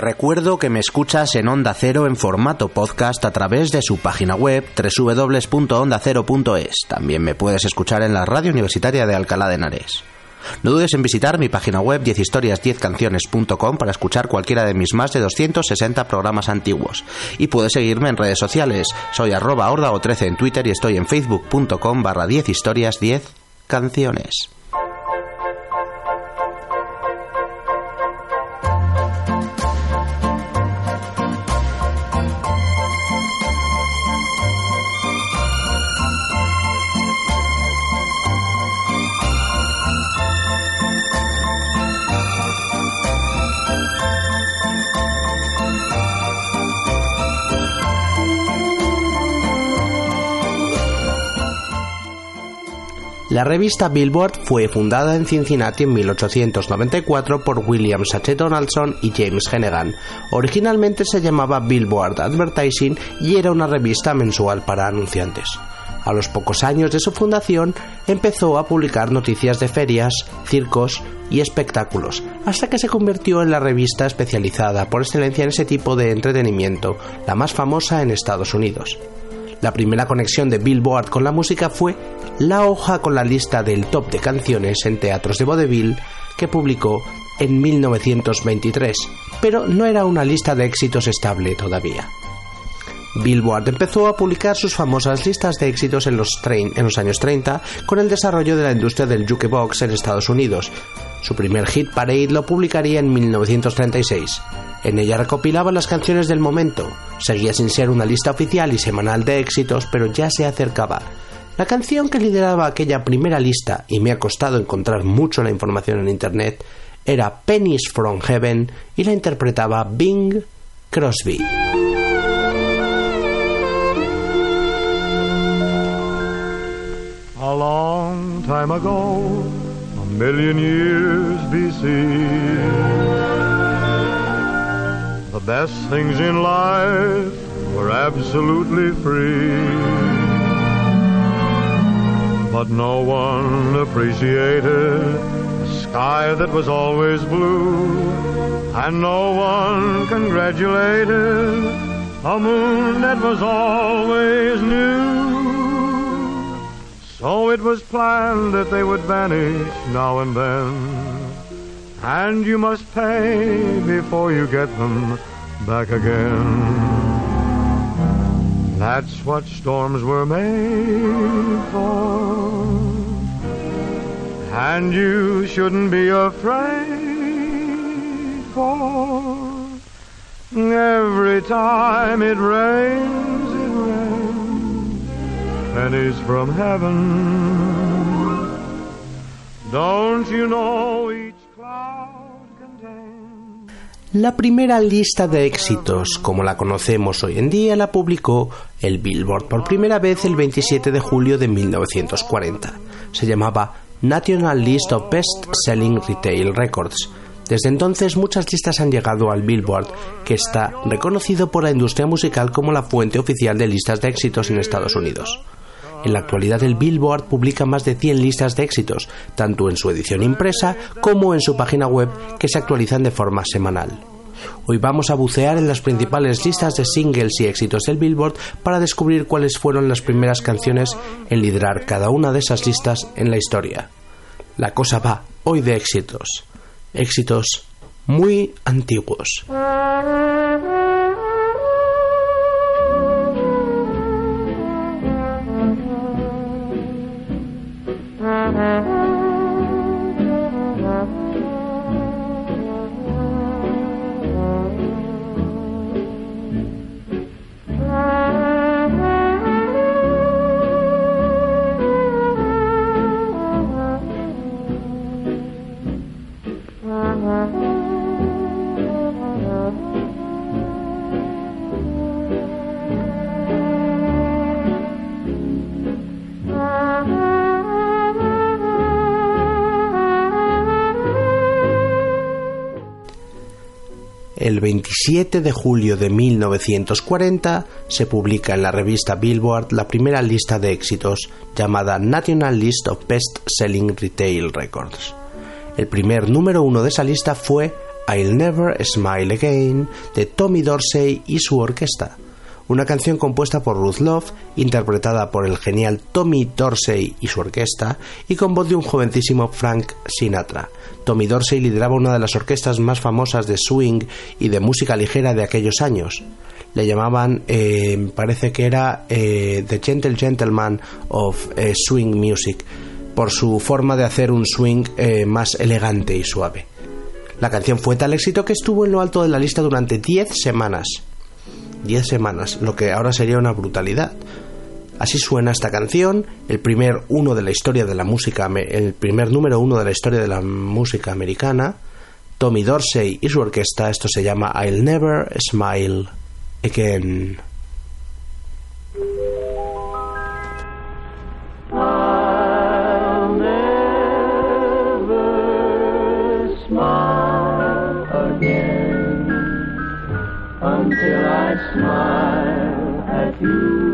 Recuerdo que me escuchas en Onda Cero en formato podcast a través de su página web www.ondacero.es. También me puedes escuchar en la radio universitaria de Alcalá de Henares. No dudes en visitar mi página web 10historias10canciones.com para escuchar cualquiera de mis más de 260 programas antiguos. Y puedes seguirme en redes sociales. Soy arroba o 13 en Twitter y estoy en facebook.com barra 10 La revista Billboard fue fundada en Cincinnati en 1894 por William H. Donaldson y James Hennegan. Originalmente se llamaba Billboard Advertising y era una revista mensual para anunciantes. A los pocos años de su fundación empezó a publicar noticias de ferias, circos y espectáculos, hasta que se convirtió en la revista especializada por excelencia en ese tipo de entretenimiento, la más famosa en Estados Unidos. La primera conexión de Billboard con la música fue la hoja con la lista del top de canciones en teatros de vaudeville que publicó en 1923, pero no era una lista de éxitos estable todavía. Billboard empezó a publicar sus famosas listas de éxitos en los, en los, años 30 con el desarrollo de la industria del jukebox en Estados Unidos. Su primer hit parade lo publicaría en 1936. En ella recopilaba las canciones del momento. Seguía sin ser una lista oficial y semanal de éxitos, pero ya se acercaba. La canción que lideraba aquella primera lista, y me ha costado encontrar mucho la información en internet, era Pennies from Heaven y la interpretaba Bing Crosby. A long time ago, million years BC, the best things in life were absolutely free. But no one appreciated a sky that was always blue, and no one congratulated a moon that was always new. So it was planned that they would vanish now and then, and you must pay before you get them back again. That's what storms were made for. And you shouldn't be afraid for every time it rains, it rains La primera lista de éxitos, como la conocemos hoy en día, la publicó el Billboard por primera vez el 27 de julio de 1940. Se llamaba National List of Best Selling Retail Records. Desde entonces muchas listas han llegado al Billboard, que está reconocido por la industria musical como la fuente oficial de listas de éxitos en Estados Unidos. En la actualidad el Billboard publica más de 100 listas de éxitos, tanto en su edición impresa como en su página web que se actualizan de forma semanal. Hoy vamos a bucear en las principales listas de singles y éxitos del Billboard para descubrir cuáles fueron las primeras canciones en liderar cada una de esas listas en la historia. La cosa va hoy de éxitos, éxitos muy antiguos. El 27 de julio de 1940 se publica en la revista Billboard la primera lista de éxitos llamada National List of Best Selling Retail Records. El primer número uno de esa lista fue I'll Never Smile Again de Tommy Dorsey y su orquesta una canción compuesta por Ruth Love, interpretada por el genial Tommy Dorsey y su orquesta, y con voz de un jovencísimo Frank Sinatra. Tommy Dorsey lideraba una de las orquestas más famosas de swing y de música ligera de aquellos años. Le llamaban, eh, parece que era eh, The Gentle Gentleman of eh, Swing Music, por su forma de hacer un swing más elegante y suave. La canción fue tal éxito que estuvo en lo alto de la lista durante 10 semanas. 10 semanas, lo que ahora sería una brutalidad. Así suena esta canción, el primer uno de la historia de la música, el primer número uno de la historia de la música americana. Tommy Dorsey y su orquesta, esto se llama I'll Never Smile Again. Smile at you.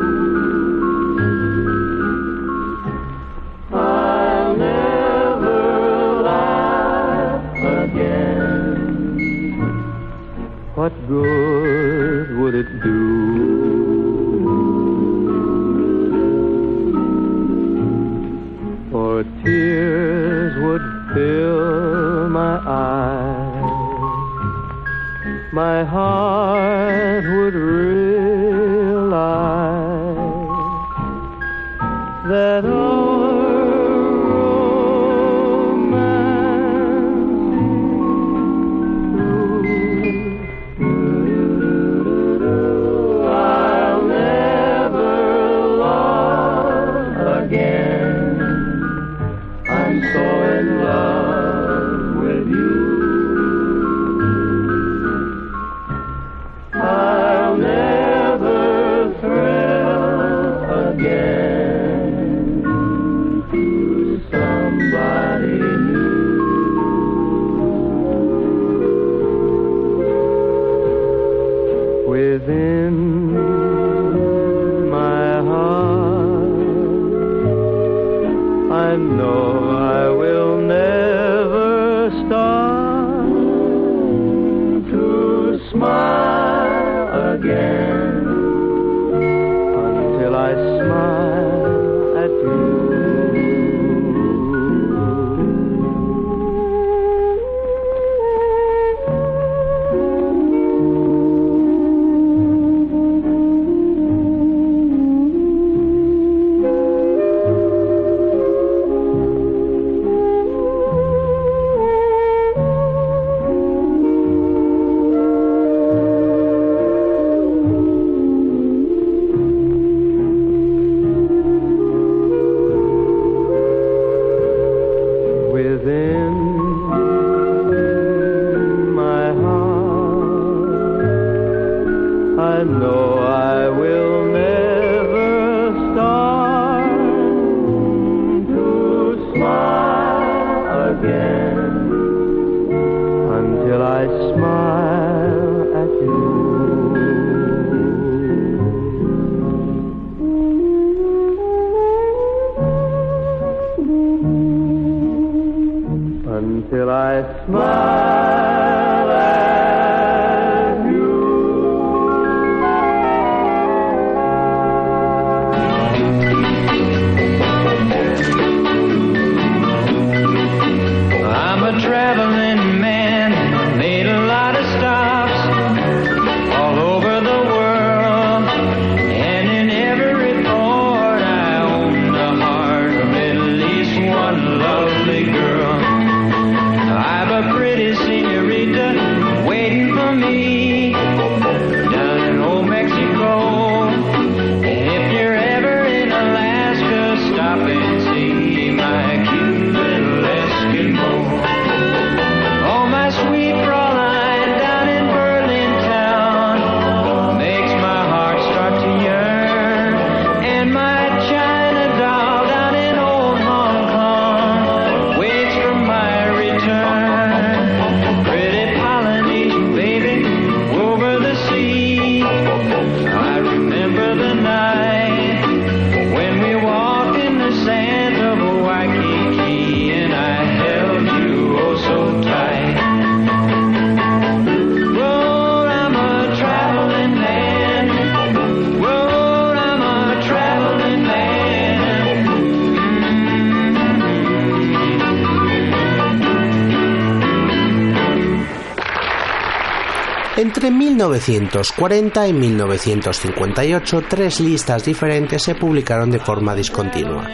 Entre 1940 y 1958, tres listas diferentes se publicaron de forma discontinua.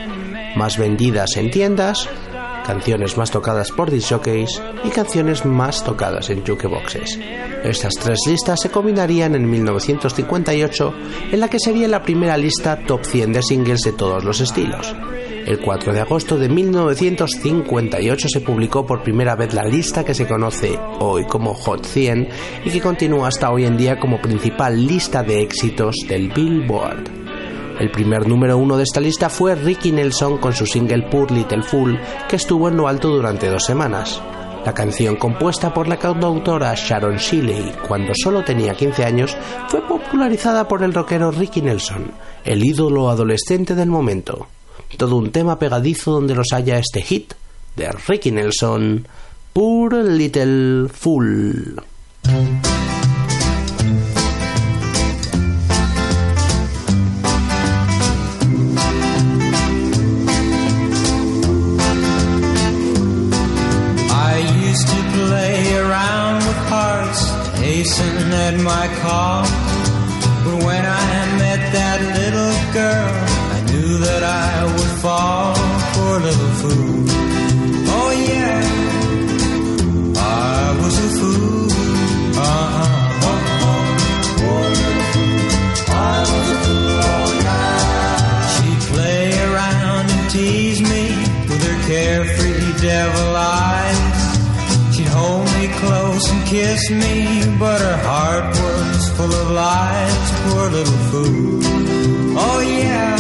Más vendidas en tiendas, canciones más tocadas por disjockeys y canciones más tocadas en jukeboxes. Estas tres listas se combinarían en 1958 en la que sería la primera lista top 100 de singles de todos los estilos. El 4 de agosto de 1958 se publicó por primera vez la lista que se conoce hoy como Hot 100 y que continúa hasta hoy en día como principal lista de éxitos del Billboard. El primer número uno de esta lista fue Ricky Nelson con su single Poor Little Fool, que estuvo en lo alto durante dos semanas. La canción compuesta por la cantautora Sharon Shelley cuando solo tenía 15 años fue popularizada por el rockero Ricky Nelson, el ídolo adolescente del momento todo un tema pegadizo donde los haya este hit de Ricky Nelson, Poor Little Fool. My when I kiss me, but her heart was full of lies. Poor little fool. Oh yeah.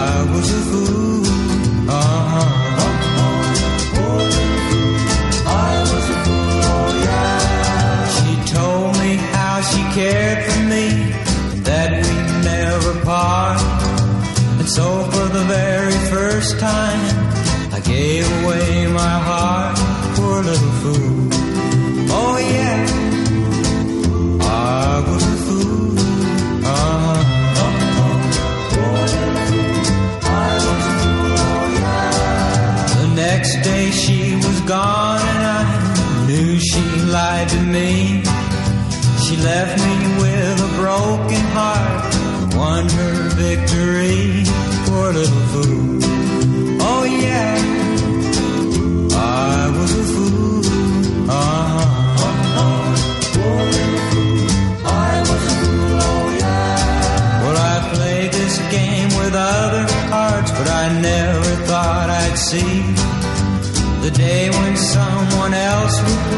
I was a fool. Uh-huh. I was a fool, yeah. She told me how she cared for me, that we'd never part. And so for the very first time, I gave away my heart, God.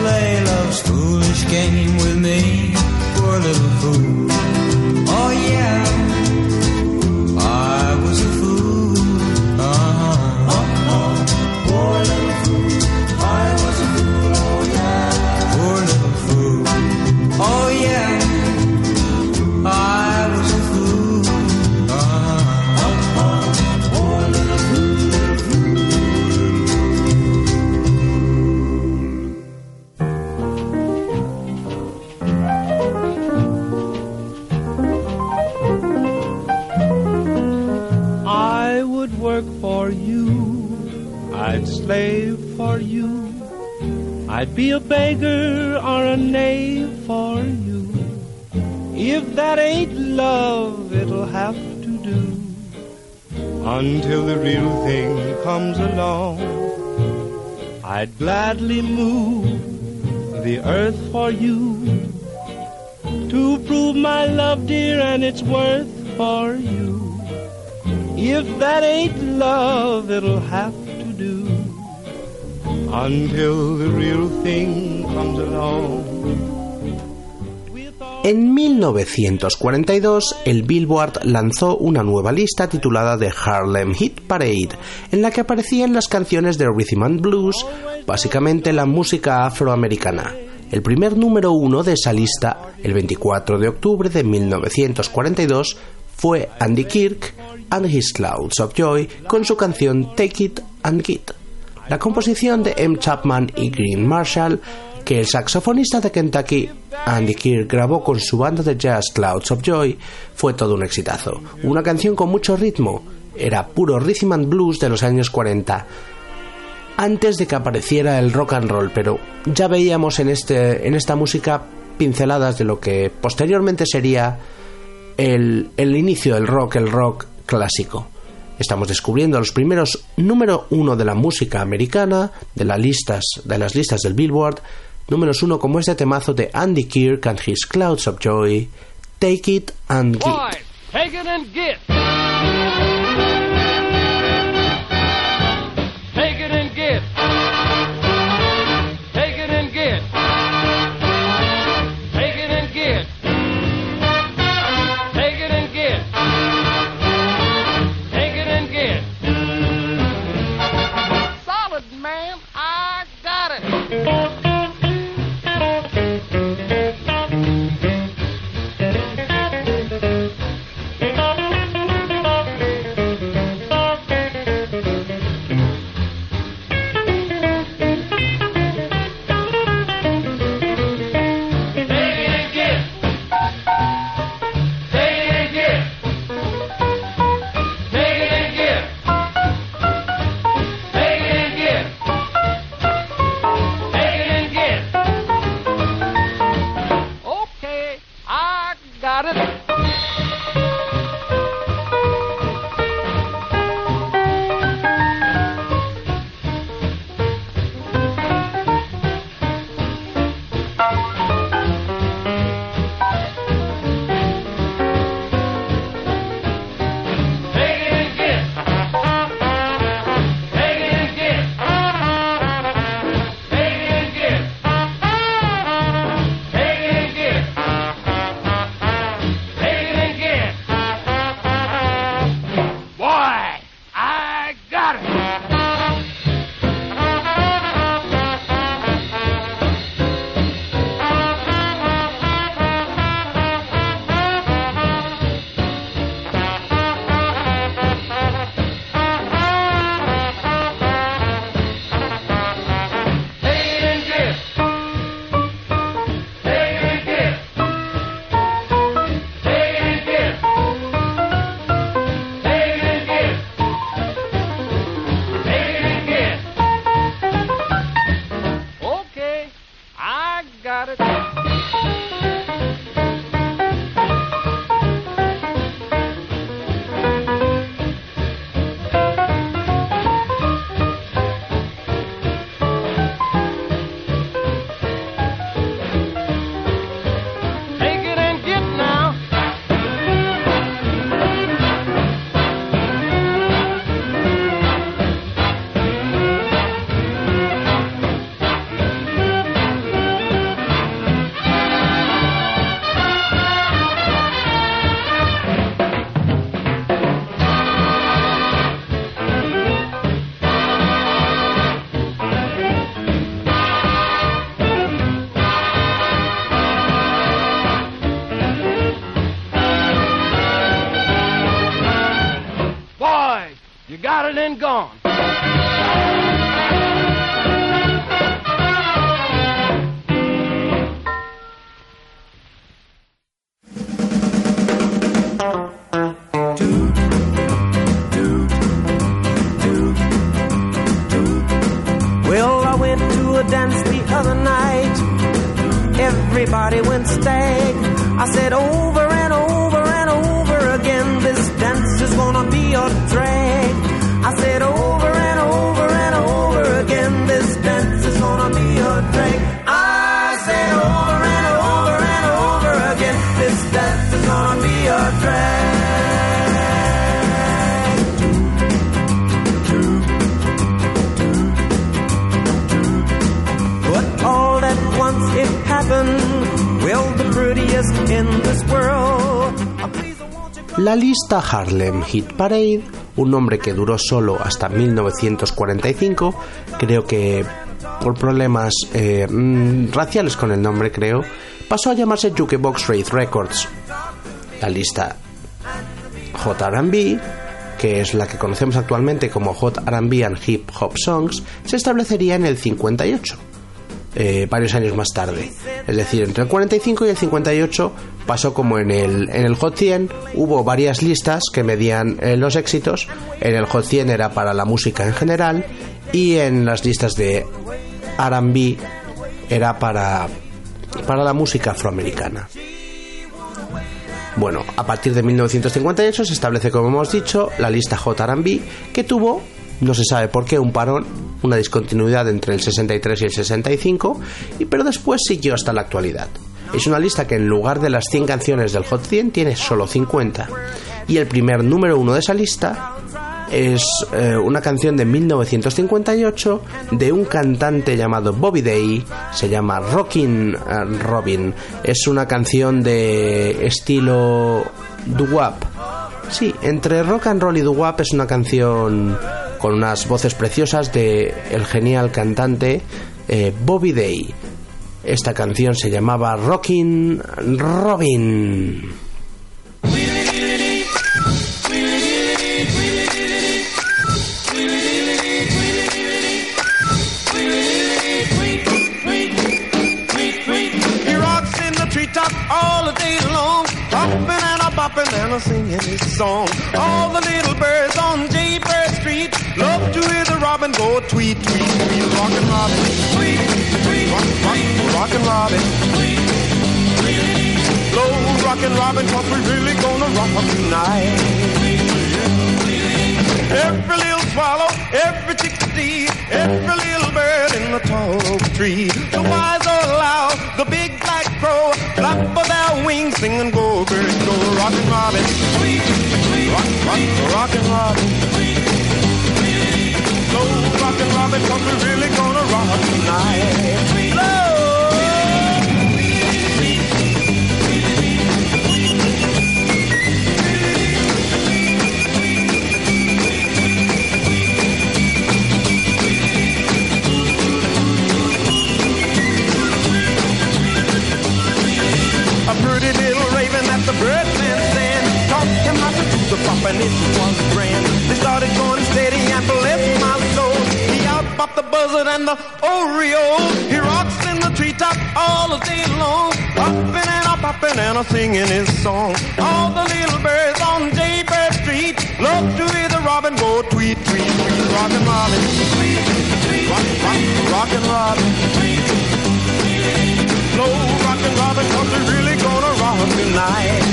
Play love's foolish game with me. Poor little comes along, I'd gladly move the earth for you. To prove my love, dear, and its worth for you. If that ain't love, it'll have to do until the real thing comes along. En 1942, el Billboard lanzó una nueva lista titulada The Harlem Hit Parade, en la que aparecían las canciones de Rhythm and Blues, básicamente la música afroamericana. El primer número uno de esa lista, el 24 de octubre de 1942, fue Andy Kirk and His Clouds of Joy con su canción Take It and Get. La composición de M. Chapman y Green Marshall, que el saxofonista de Kentucky Andy Kirk grabó con su banda de jazz Clouds of Joy, fue todo un exitazo. Una canción con mucho ritmo, era puro rhythm and blues de los años 40. antes de que apareciera el rock and roll, pero ya veíamos en, este, en esta música pinceladas de lo que posteriormente sería el, el inicio del rock, el rock clásico. Estamos descubriendo los primeros número uno de la música americana, de las listas, de las listas del Billboard, números uno como este temazo de Andy Kirk and His Clouds of Joy, Take It and take it and get. I said over La lista Harlem Hit Parade, un nombre que duró solo hasta 1945, creo que por problemas eh, mm, raciales con el nombre, creo, pasó a llamarse Jukebox Rate Records. La lista JRB, que es la que conocemos actualmente como Hot RB and Hip Hop Songs, se establecería en el 58. Eh, varios años más tarde. Es decir, entre el 45 y el 58 pasó como en el, en el Hot 100, hubo varias listas que medían eh, los éxitos. En el Hot 100 era para la música en general y en las listas de RB era para, para la música afroamericana. Bueno, a partir de 1958 se establece, como hemos dicho, la lista J&B que tuvo, no se sabe por qué, un parón, una discontinuidad entre el 63 y el 65, y pero después siguió hasta la actualidad. Es una lista que en lugar de las 100 canciones del Hot 100 tiene solo 50. Y el primer número uno de esa lista es eh, una canción de 1958 de un cantante llamado Bobby Day, se llama Rockin' Robin. Es una canción de estilo doo-wop. Sí, entre rock and roll y doo-wop es una canción con unas voces preciosas de el genial cantante eh, Bobby Day. Esta canción se llamaba Rockin' Robin. All the birds on Jaybird Street love to hear the robin go tweet, tweet, tweet. Rockin' Robin, tweet, tweet, rock, rock, rockin' Robin, tweet, tweet. Blow rockin' Robin, cause we're really gonna rock up tonight. Every little swallow, every chickadee, every little bird in the tall oak tree. The wise or loud, the big black crow, flap of their wings, singing go, birds go, rockin' robin, tweet, tweet, rock, rock, rockin' robin, tweet, tweet. Slow rockin' robin, cause we're really gonna rock tonight. A pretty little raven that the birdman sang taught him how to do the pop and it was grand. They started going steady and bless my soul. He outbopped the buzzard and the oriole. He rocks in the treetop all the day long, popping and a popping and a singing his song. All the little birds on Jaybird Street love to hear the robin go tweet tweet tweet, rockin' robin, tweet tweet, rock rock, rockin' robin, tweet slow rockin' robin, rock tonight.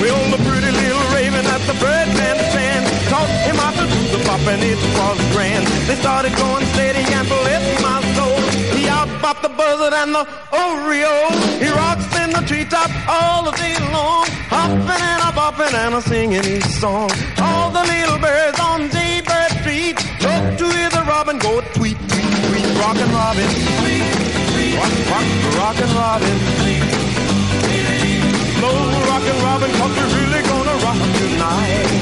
Well, the pretty little raven at the birdman stand taught him how to do the pop and it was grand. They started going steady and bless my soul. He outbopped the buzzard and the oriole. He rocks in the treetop all the day long, hopping and a bopping and a singing his song. All the little birds on Jaybird Street love to hear the robin go tweet, tweet, tweet, rockin' robin, tweet, tweet, rock, rock, rockin' robin, slow rockin' robin, cause we're really gonna rock tonight.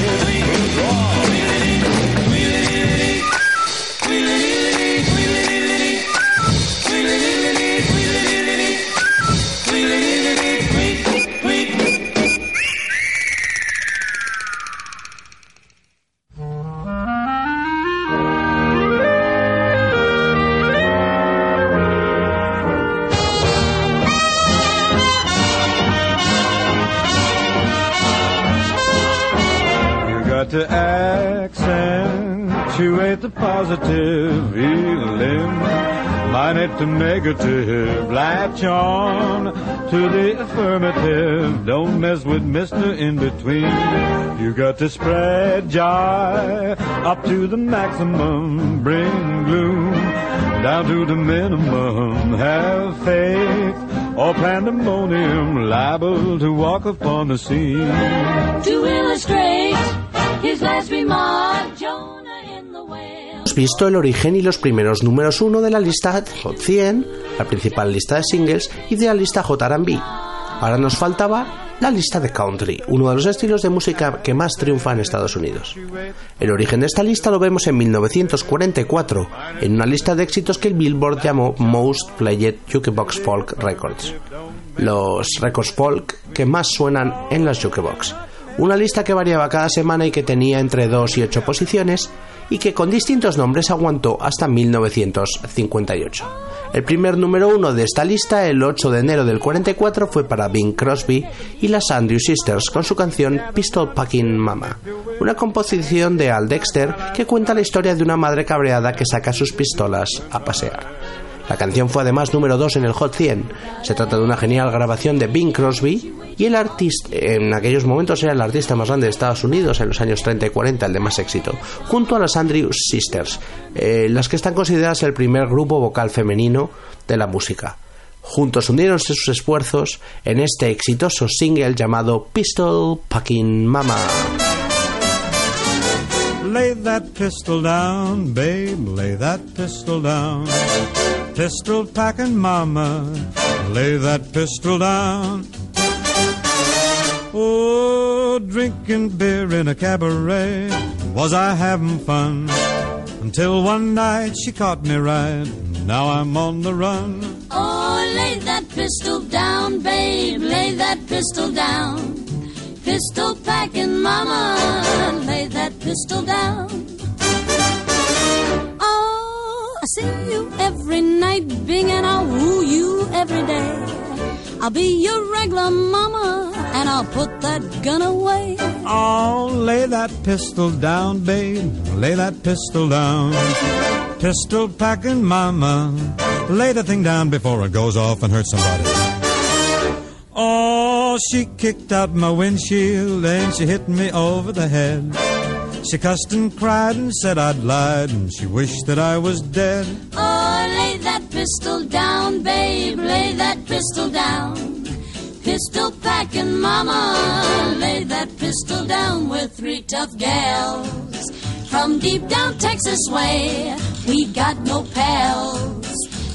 Positive feeling. Minus the negative, latch on to the affirmative. Don't mess with Mr. In Between. You got to spread joy up to the maximum. Bring gloom down to the minimum. Have faith or pandemonium liable to walk upon the scene. To illustrate his last remark, visto el origen y los primeros números uno de la lista Hot 100, la principal lista de singles, y de la lista J&B. Ahora nos faltaba la lista de country, uno de los estilos de música que más triunfa en Estados Unidos. El origen de esta lista lo vemos en 1944, en una lista de éxitos que el Billboard llamó Most Played Jukebox Folk Records, los records folk que más suenan en las jukebox. Una lista que variaba cada semana y que tenía entre 2 y 8 posiciones y que con distintos nombres aguantó hasta 1958. El primer número uno de esta lista, el 8 de enero del 44, fue para Bing Crosby y las Andrew Sisters con su canción Pistol Packing Mama, una composición de Al Dexter que cuenta la historia de una madre cabreada que saca sus pistolas a pasear. La canción fue además número 2 en el Hot 100. Se trata de una genial grabación de Bing Crosby y el artista, en aquellos momentos era el artista más grande de Estados Unidos en los años 30 y 40, el de más éxito, junto a las Andrews Sisters, eh, las que están consideradas el primer grupo vocal femenino de la música. Juntos unieron sus esfuerzos en este exitoso single llamado Pistol Packing Mama. Lay that pistol down, babe, lay that pistol down. Pistol packing mama, lay that pistol down. Oh, drinking beer in a cabaret, was I having fun? Until one night she caught me right, now I'm on the run. Oh, lay that pistol down, babe, lay that pistol down. Pistol packing mama, lay that pistol down. I see you every night, Bing, and I'll woo you every day. I'll be your regular mama, and I'll put that gun away. Oh, lay that pistol down, babe. Lay that pistol down. Pistol packing mama. Lay the thing down before it goes off and hurts somebody. Oh, she kicked out my windshield and she hit me over the head. She cussed and cried and said I'd lied, and she wished that I was dead. Oh, lay that pistol down, babe, lay that pistol down. Pistol packing mama, lay that pistol down. We're three tough gals from deep down Texas way. We got no pals.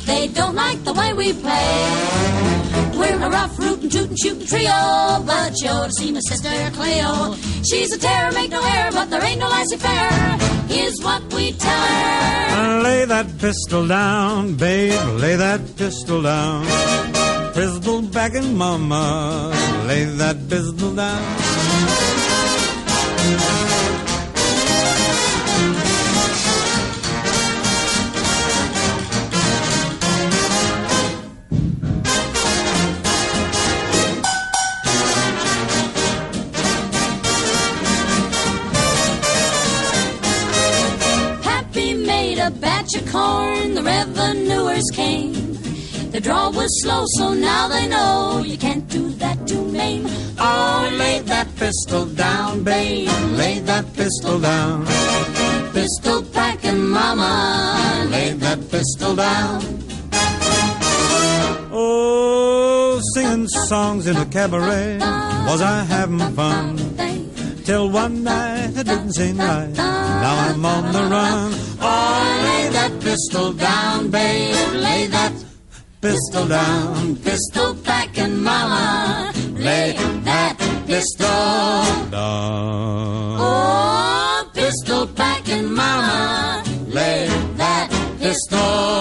They don't like the way we play. We're a rough, rootin', tootin', shootin' trio, but you ought to see my sister Cleo. She's a terror, make no error, but there ain't no lassie fair. Here's what we tell her. Lay that pistol down, babe, lay that pistol down. Pistol bagging mama, lay that pistol down. Of corn, the revenuers came. The draw was slow, so now they know you can't do that to Maine. Oh, lay that pistol down, babe, lay that pistol down. Pistol packing mama, Lay that pistol down. Oh, singing songs in a cabaret, was I having fun? Till one night I didn't seem right, now I'm on the run. Oh, pistol down, babe, lay that pistol down. pistol packing mama, lay that pistol. down. Oh, pistol packing mama, lay that pistol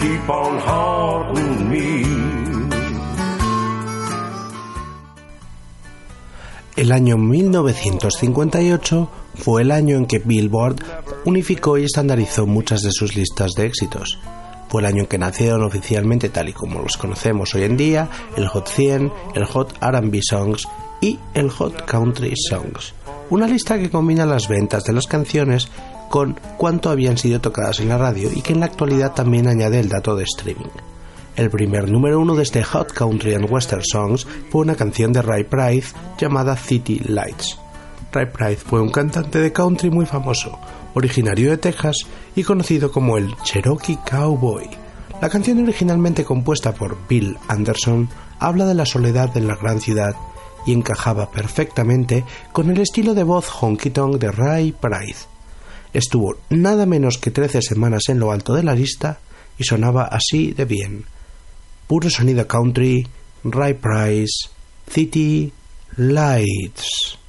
keep on haunting me. El año 1958 fue el año en que Billboard unificó y estandarizó muchas de sus listas de éxitos. Fue el año en que nacieron oficialmente, tal y como los conocemos hoy en día, el Hot 100, el Hot RB Songs y el Hot Country Songs. Una lista que combina las ventas de las canciones con cuánto habían sido tocadas en la radio y que en la actualidad también añade el dato de streaming. El primer número uno de este Hot Country and Western Songs fue una canción de Ray Price llamada City Lights. Ray Price fue un cantante de country muy famoso, originario de Texas y conocido como el Cherokee Cowboy. La canción originalmente compuesta por Bill Anderson habla de la soledad en la gran ciudad y encajaba perfectamente con el estilo de voz honky tonk de Ray Price estuvo nada menos que trece semanas en lo alto de la lista y sonaba así de bien. Puro sonido country, Ray Price, City Lights.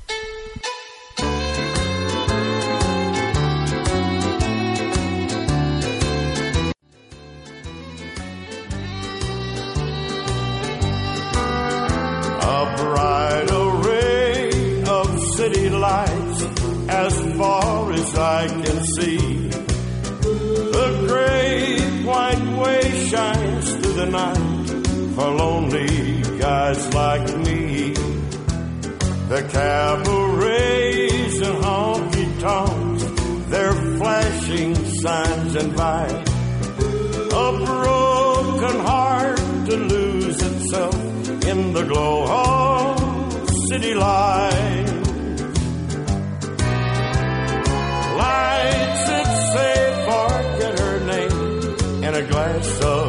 I can see. The great white way shines through the night for lonely guys like me. The cabarets and honky tonks, their flashing signs invite a broken heart to lose itself in the glow of city lights. lights that say forget her name in a glass of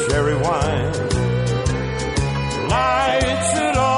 sherry wine. Lights that all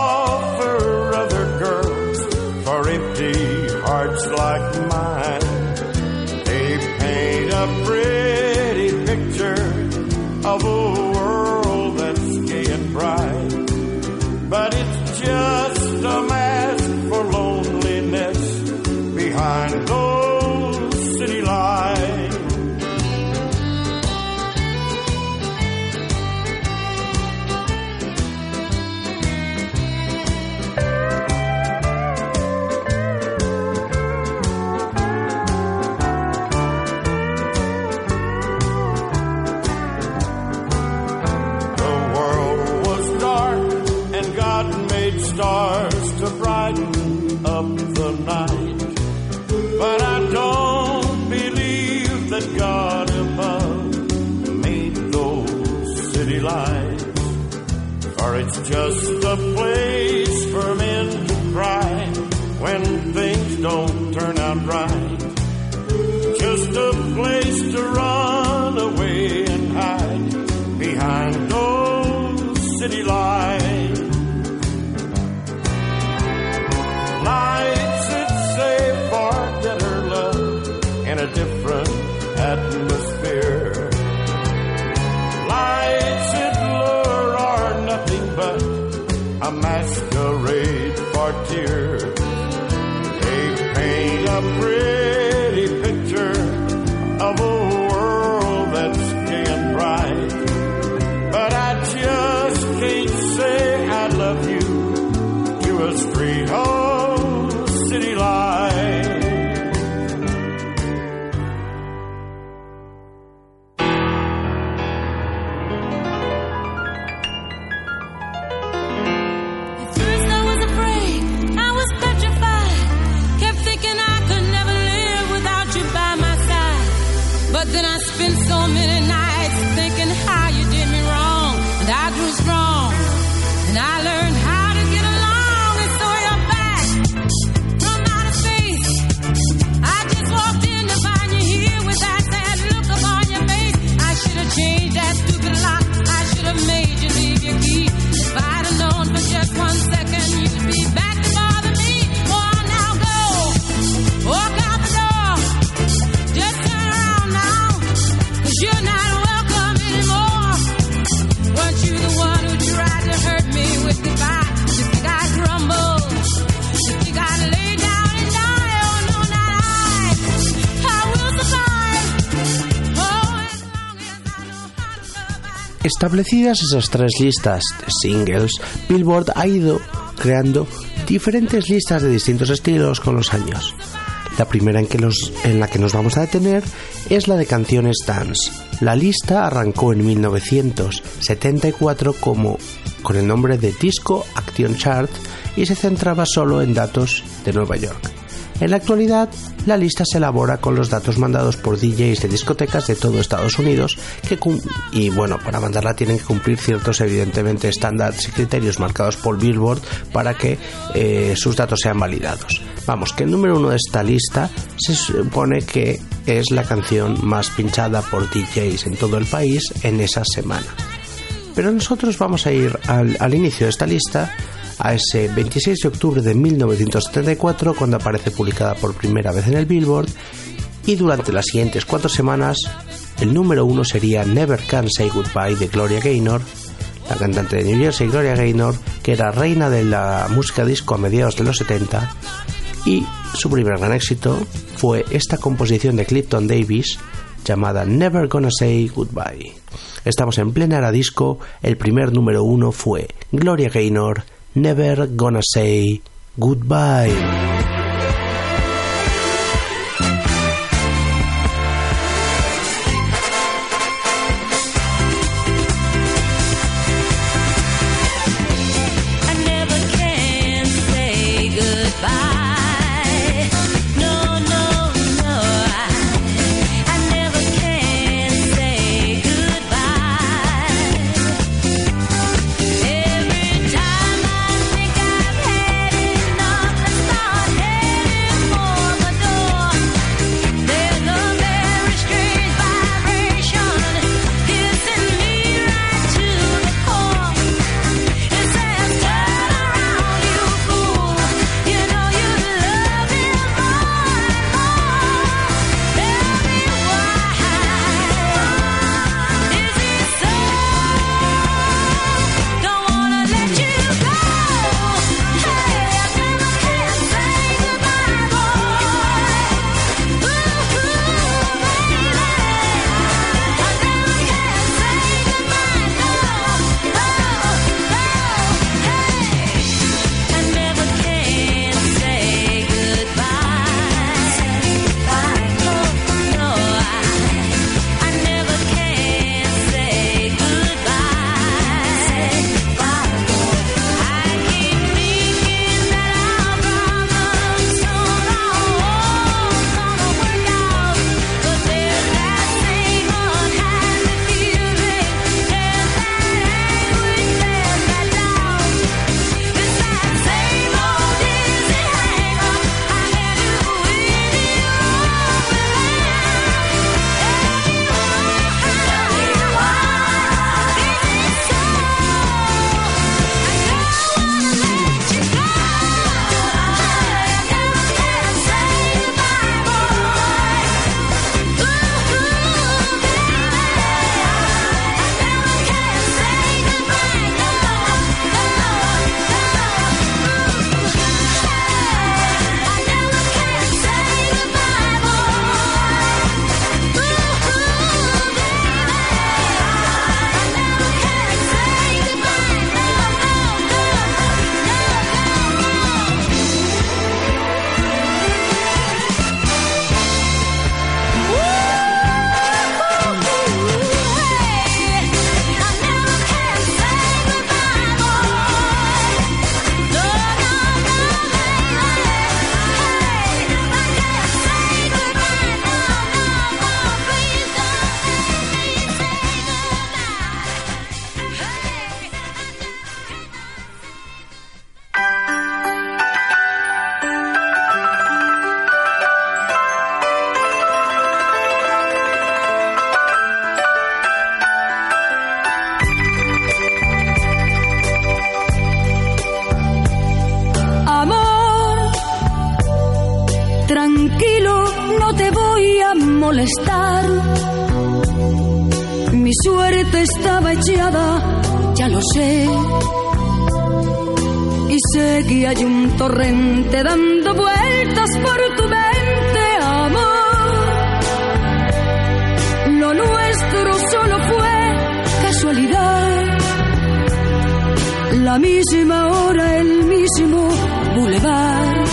And I learned Establecidas esas tres listas de singles, Billboard ha ido creando diferentes listas de distintos estilos con los años. La primera en, que los, en la que nos vamos a detener es la de canciones dance. La lista arrancó en 1974 como, con el nombre de Disco Action Chart y se centraba solo en datos de Nueva York actualidad, la lista se elabora con los datos mandados por DJs de discotecas de todo Estados Unidos que y bueno, para mandarla tienen que cumplir ciertos evidentemente estándares y criterios marcados por Billboard para que eh, sus datos sean validados. Vamos, que el número uno de esta lista se supone que es la canción más pinchada por DJs en todo el país en esa semana. Pero nosotros vamos a ir al inicio de esta lista a ese 26 de octubre de 1974 cuando aparece publicada por primera vez en el Billboard y durante las siguientes cuatro semanas el número uno sería Never Can Say Goodbye de Gloria Gaynor, la cantante de New Jersey Gloria Gaynor, que era reina de la música disco a mediados de los 70 y su primer gran éxito fue esta composición de Clifton Davis llamada Never Gonna Say Goodbye. Estamos en plena era disco, el primer número uno fue Gloria Gaynor, Never Gonna Say Goodbye. ya lo sé. Y sé que un torrente dando vueltas por tu mente, amor. Lo nuestro solo fue casualidad. La misma hora, el mismo bulevar.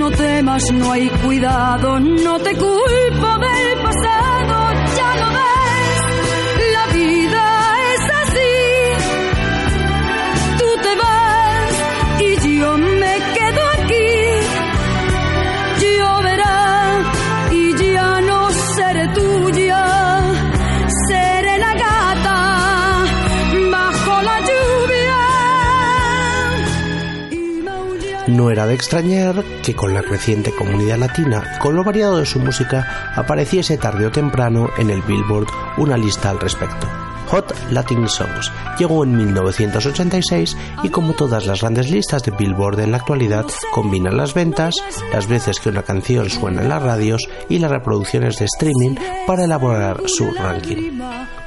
No temas, no hay cuidado, no te culpo de No era de extrañar que con la creciente comunidad latina, con lo variado de su música, apareciese tarde o temprano en el Billboard una lista al respecto. Hot Latin Songs llegó en 1986 y como todas las grandes listas de Billboard en la actualidad, combinan las ventas, las veces que una canción suena en las radios y las reproducciones de streaming para elaborar su ranking.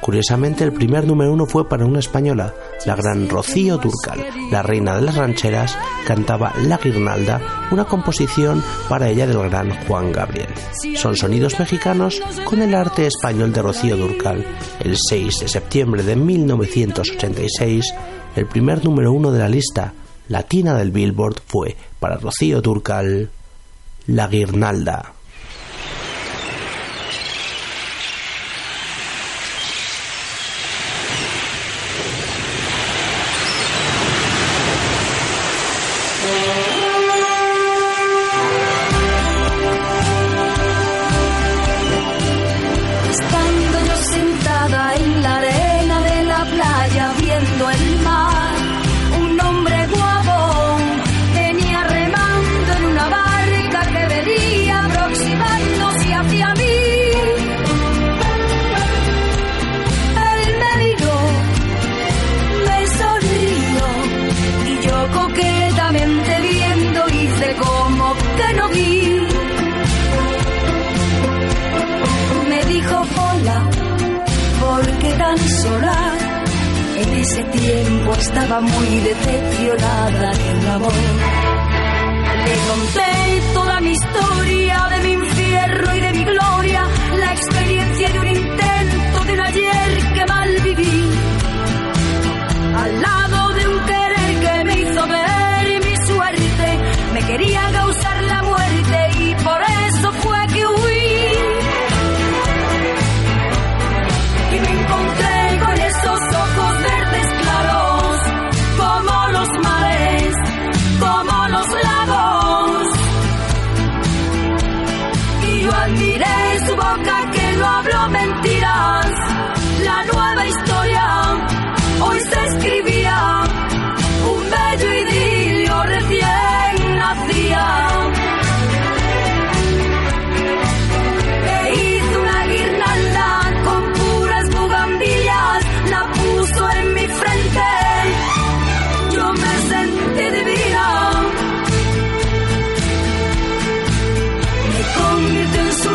Curiosamente, el primer número uno fue para una española, la gran Rocío Durcal, la reina de las rancheras, cantaba La Guirnalda, una composición para ella del gran Juan Gabriel. Son sonidos mexicanos con el arte español de Rocío Durcal. El 6 de septiembre de 1986, el primer número uno de la lista latina del Billboard fue para Rocío Durcal, La Guirnalda. Estaba muy decepcionada de un amor. Le conté toda mi historia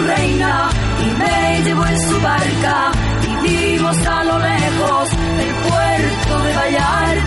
reina y me llevó en su barca y vimos a lo lejos el puerto de Vallarta.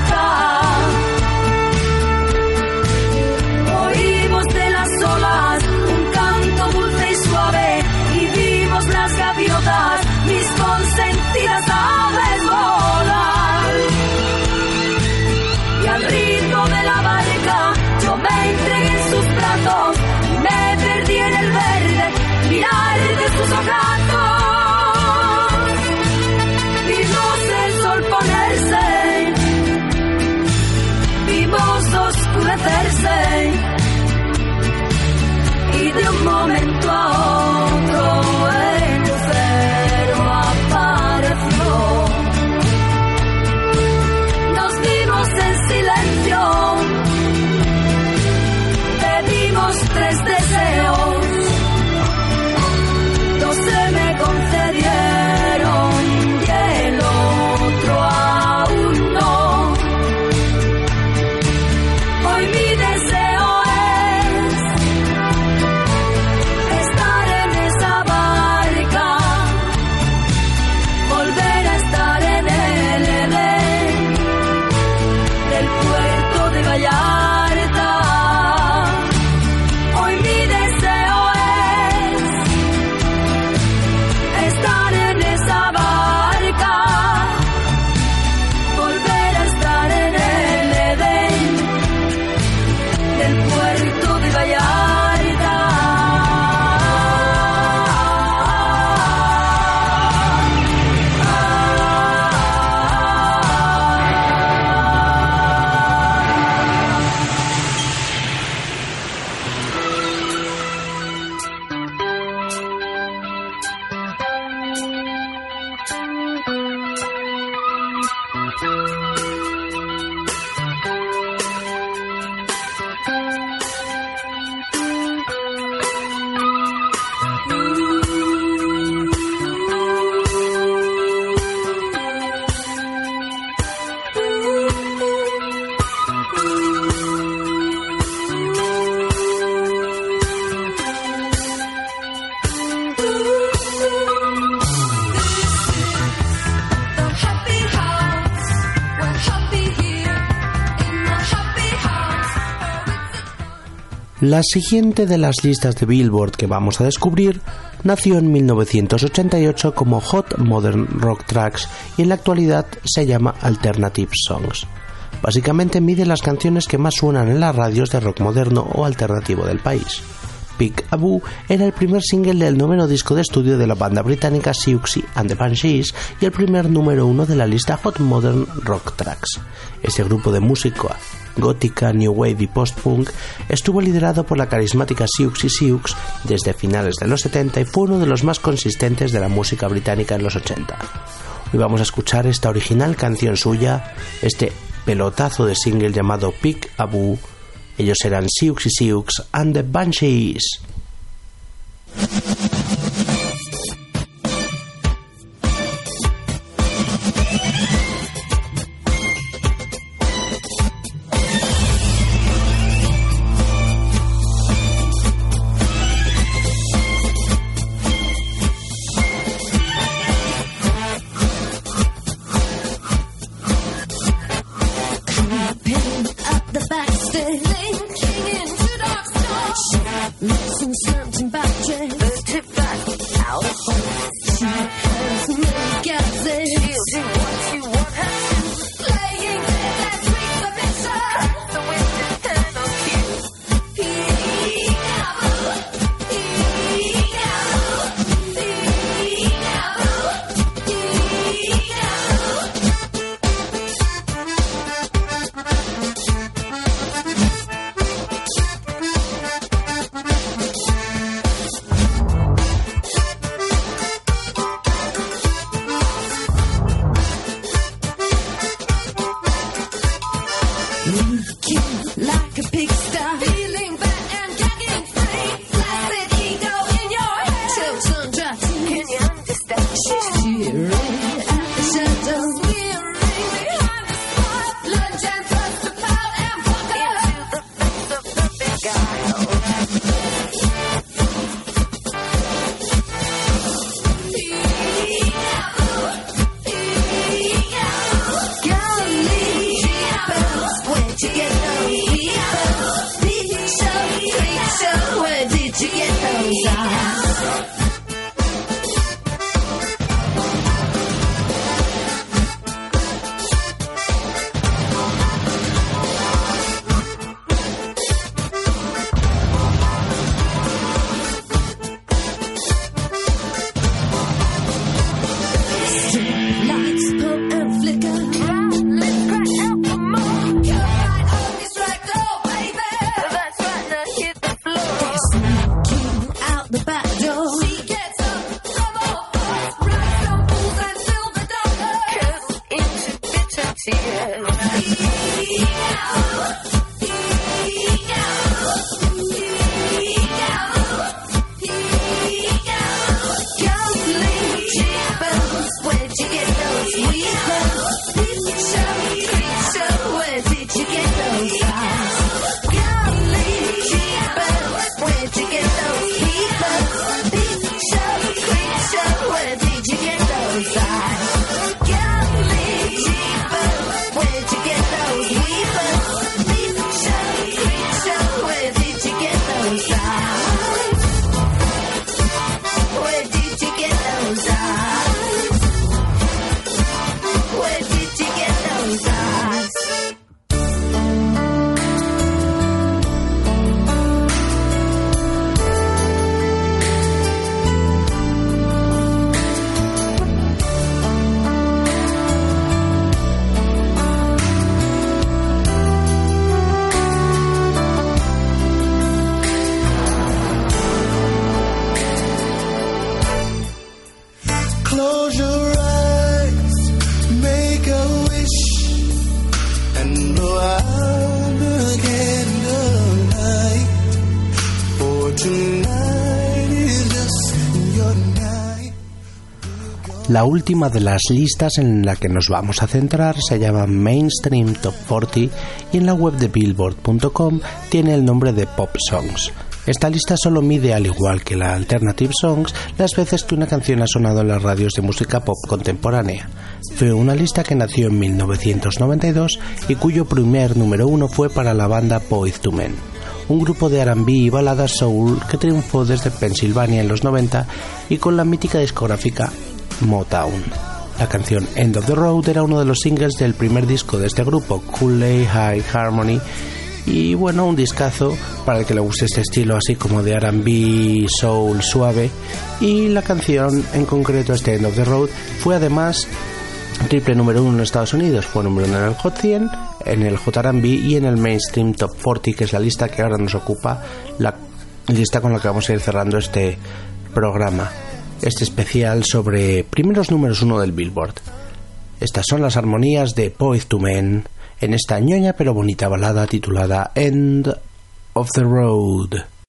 La siguiente de las listas de Billboard que vamos a descubrir nació en 1988 como Hot Modern Rock Tracks y en la actualidad se llama Alternative Songs. Básicamente mide las canciones que más suenan en las radios de rock moderno o alternativo del país. Pick Abu era el primer single del noveno disco de estudio de la banda británica Siouxsie and the Banshees y el primer número uno de la lista Hot Modern Rock Tracks. Este grupo de música gótica, new wave y post-punk estuvo liderado por la carismática Siouxsie Sioux desde finales de los 70 y fue uno de los más consistentes de la música británica en los 80. Hoy vamos a escuchar esta original canción suya, este pelotazo de single llamado Pick Abu ellos eran Sioux y Sioux and the Banshees. La última de las listas en la que nos vamos a centrar se llama Mainstream Top 40 y en la web de billboard.com tiene el nombre de Pop Songs. Esta lista solo mide, al igual que la Alternative Songs, las veces que una canción ha sonado en las radios de música pop contemporánea. Fue una lista que nació en 1992 y cuyo primer número uno fue para la banda Boyz II Men, un grupo de R&B y balada soul que triunfó desde Pensilvania en los 90 y con la mítica discográfica Motown. La canción End of the Road era uno de los singles del primer disco de este grupo, Cool Lay High Harmony, y bueno, un discazo para el que le guste este estilo así como de RB, soul suave. Y la canción en concreto, este End of the Road, fue además triple número uno en Estados Unidos, fue número uno en el Hot 100, en el hot JRB y en el Mainstream Top 40, que es la lista que ahora nos ocupa, la lista con la que vamos a ir cerrando este programa este especial sobre primeros números uno del Billboard. Estas son las armonías de Poet to Men en esta ñoña pero bonita balada titulada End of the Road.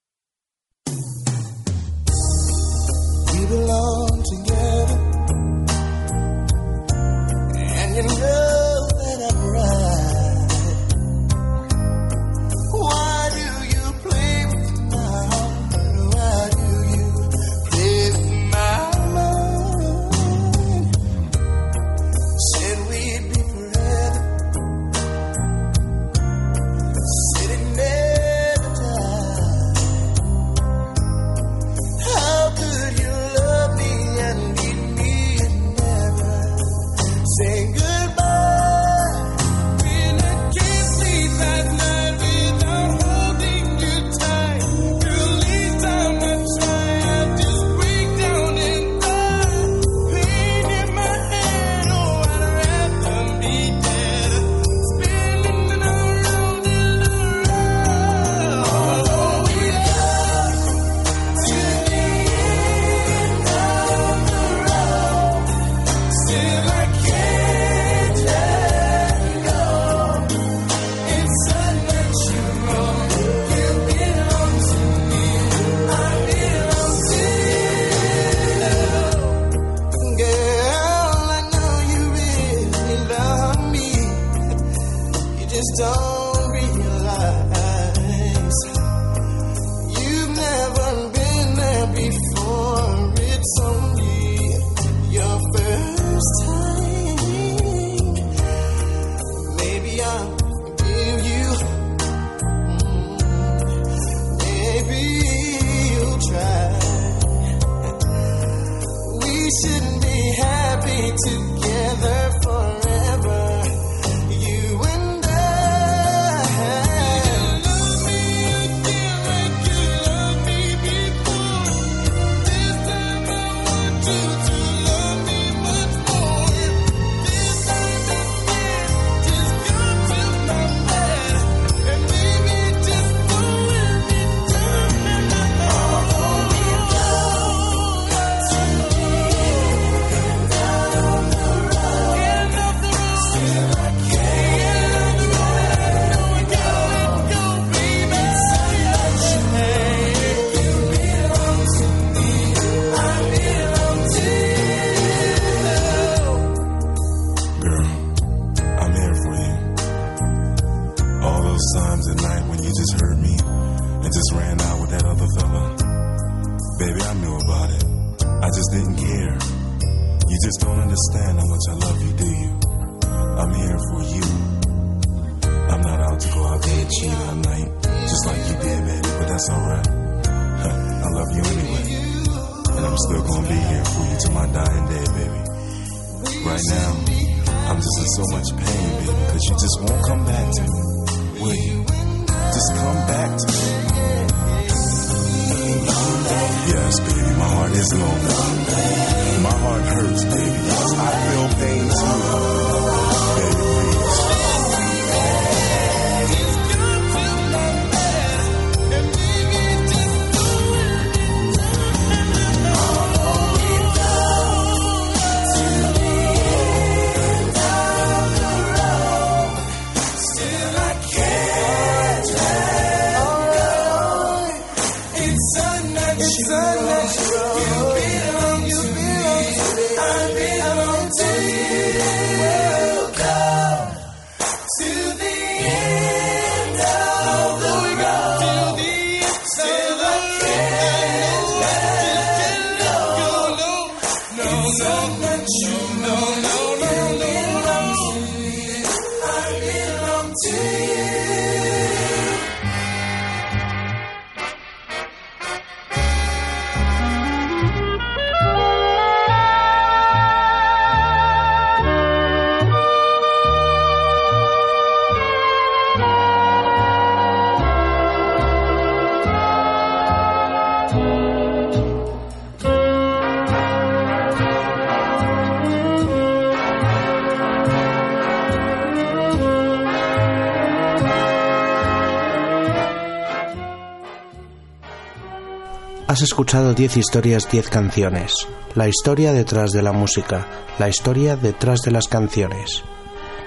Has escuchado 10 historias, 10 canciones. La historia detrás de la música, la historia detrás de las canciones.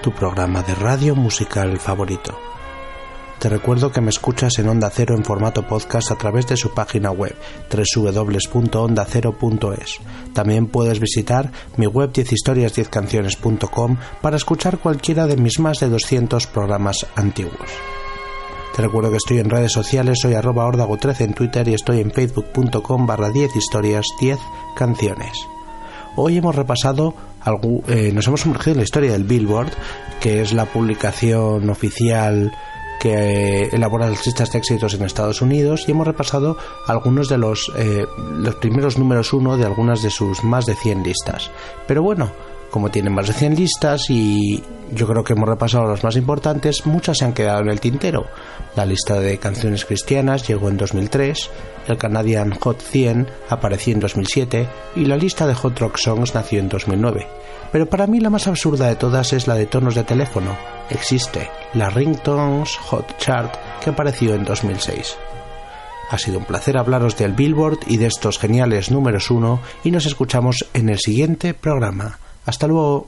Tu programa de radio musical favorito. Te recuerdo que me escuchas en Onda Cero en formato podcast a través de su página web www.ondacero.es. También puedes visitar mi web 10historias10canciones.com para escuchar cualquiera de mis más de 200 programas antiguos. Te recuerdo que estoy en redes sociales, soy arroba ordago13 en Twitter y estoy en facebook.com barra 10 historias 10 canciones. Hoy hemos repasado, eh, nos hemos sumergido en la historia del Billboard, que es la publicación oficial que elabora las listas de éxitos en Estados Unidos y hemos repasado algunos de los, eh, los primeros números uno de algunas de sus más de 100 listas. Pero bueno, como tienen más de 100 listas y yo creo que hemos repasado las más importantes, muchas se han quedado en el tintero. La lista de canciones cristianas llegó en 2003, el Canadian Hot 100 apareció en 2007 y la lista de Hot Rock Songs nació en 2009. Pero para mí la más absurda de todas es la de tonos de teléfono. Existe la Ringtones Hot Chart que apareció en 2006. Ha sido un placer hablaros del Billboard y de estos geniales números uno y nos escuchamos en el siguiente programa. Hasta luego.